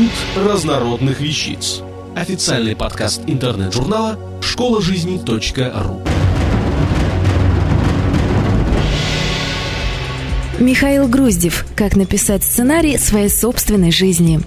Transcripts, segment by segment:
Институт разнородных вещиц. Официальный подкаст интернет-журнала школа жизни .ру. Михаил Груздев. Как написать сценарий своей собственной жизни.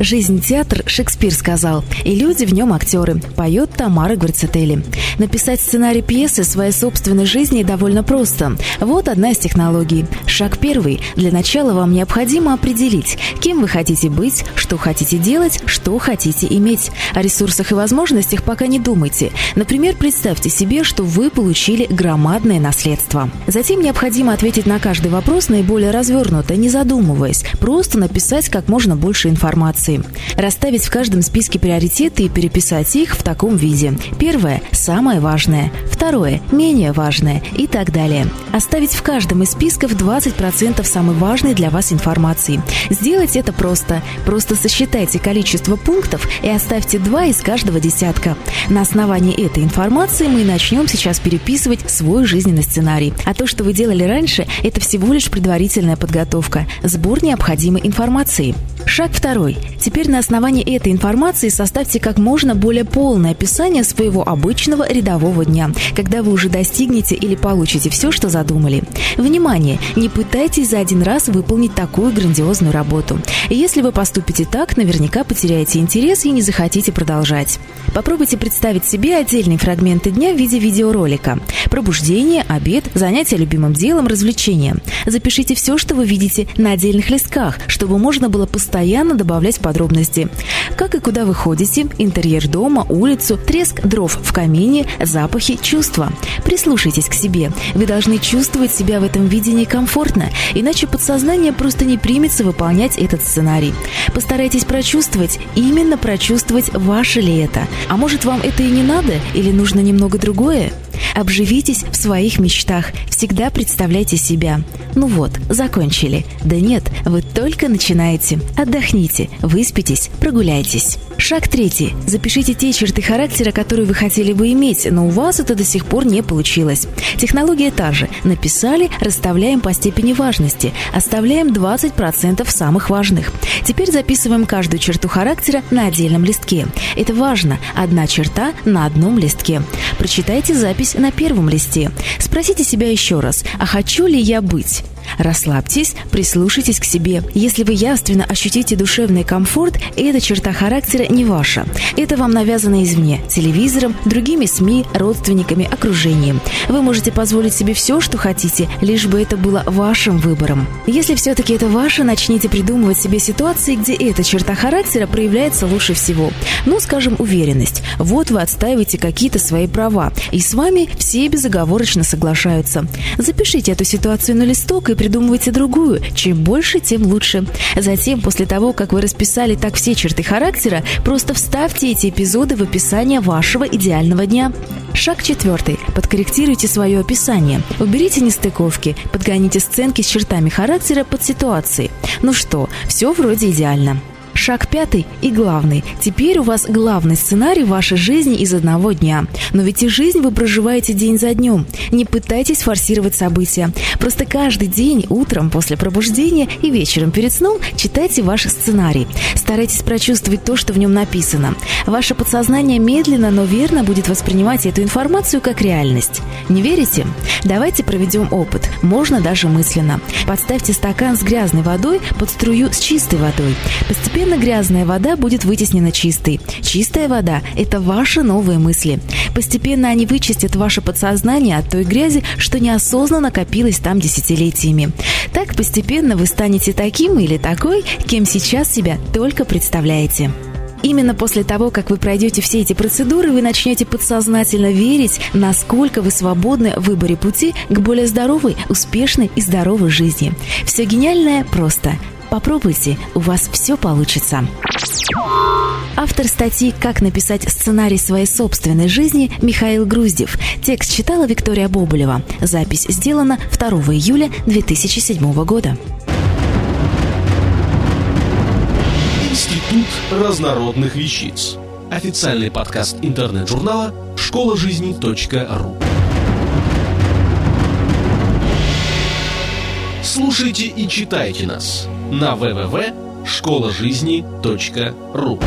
«Жизнь – театр» Шекспир сказал, и люди в нем актеры, поет Тамара Гварцетели. Написать сценарий пьесы своей собственной жизни довольно просто. Вот одна из технологий. Шаг первый. Для начала вам необходимо определить, кем вы хотите быть, что хотите делать, что хотите иметь. О ресурсах и возможностях пока не думайте. Например, представьте себе, что вы получили громадное наследство. Затем необходимо ответить на каждый вопрос наиболее развернуто, не задумываясь. Просто написать как можно больше информации информации. Расставить в каждом списке приоритеты и переписать их в таком виде. Первое – самое важное. Второе – менее важное. И так далее. Оставить в каждом из списков 20% самой важной для вас информации. Сделать это просто. Просто сосчитайте количество пунктов и оставьте два из каждого десятка. На основании этой информации мы начнем сейчас переписывать свой жизненный сценарий. А то, что вы делали раньше, это всего лишь предварительная подготовка. Сбор необходимой информации. Шаг второй. Теперь на основании этой информации составьте как можно более полное описание своего обычного рядового дня, когда вы уже достигнете или получите все, что задумали. Внимание! Не пытайтесь за один раз выполнить такую грандиозную работу. Если вы поступите так, наверняка потеряете интерес и не захотите продолжать. Попробуйте представить себе отдельные фрагменты дня в виде видеоролика. Пробуждение, обед, занятие любимым делом, развлечения. Запишите все, что вы видите на отдельных листках, чтобы можно было постоянно добавлять подробности. Как и куда вы ходите, интерьер дома, улицу, треск дров в камине, запахи, чувства. Прислушайтесь к себе. Вы должны чувствовать себя в этом видении комфортно, иначе подсознание просто не примется выполнять этот сценарий. Постарайтесь прочувствовать, именно прочувствовать, ваше ли это. А может, вам это и не надо, или нужно немного другое? Обживитесь в своих мечтах. Всегда представляйте себя. Ну вот, закончили. Да нет, вы только начинаете. Отдохните, выспитесь, прогуляйтесь. Шаг третий. Запишите те черты характера, которые вы хотели бы иметь, но у вас это до сих пор не получилось. Технология та же. Написали, расставляем по степени важности. Оставляем 20% самых важных. Теперь записываем каждую черту характера на отдельном листке. Это важно. Одна черта на одном листке. Прочитайте запись на первом листе. Спросите себя еще раз, а хочу ли я быть? Расслабьтесь, прислушайтесь к себе. Если вы явственно ощутите душевный комфорт, эта черта характера не ваша. Это вам навязано извне – телевизором, другими СМИ, родственниками, окружением. Вы можете позволить себе все, что хотите, лишь бы это было вашим выбором. Если все-таки это ваше, начните придумывать себе ситуации, где эта черта характера проявляется лучше всего. Ну, скажем, уверенность. Вот вы отстаиваете какие-то свои права, и с вами все безоговорочно соглашаются. Запишите эту ситуацию на листок и придумывайте другую. Чем больше, тем лучше. Затем, после того, как вы расписали так все черты характера, просто вставьте эти эпизоды в описание вашего идеального дня. Шаг четвертый. Подкорректируйте свое описание. Уберите нестыковки, подгоните сценки с чертами характера под ситуации. Ну что, все вроде идеально. Шаг пятый и главный. Теперь у вас главный сценарий вашей жизни из одного дня. Но ведь и жизнь вы проживаете день за днем. Не пытайтесь форсировать события. Просто каждый день, утром после пробуждения и вечером перед сном читайте ваш сценарий. Старайтесь прочувствовать то, что в нем написано. Ваше подсознание медленно, но верно будет воспринимать эту информацию как реальность. Не верите? Давайте проведем опыт. Можно даже мысленно. Подставьте стакан с грязной водой под струю с чистой водой. Постепенно Постепенно грязная вода будет вытеснена чистой. Чистая вода – это ваши новые мысли. Постепенно они вычистят ваше подсознание от той грязи, что неосознанно копилось там десятилетиями. Так постепенно вы станете таким или такой, кем сейчас себя только представляете. Именно после того, как вы пройдете все эти процедуры, вы начнете подсознательно верить, насколько вы свободны в выборе пути к более здоровой, успешной и здоровой жизни. Все гениальное просто. Попробуйте, у вас все получится. Автор статьи «Как написать сценарий своей собственной жизни» Михаил Груздев. Текст читала Виктория Боболева. Запись сделана 2 июля 2007 года. Институт разнородных вещиц. Официальный подкаст интернет-журнала школа жизни .ру. Слушайте и читайте нас на www школа жизни.ру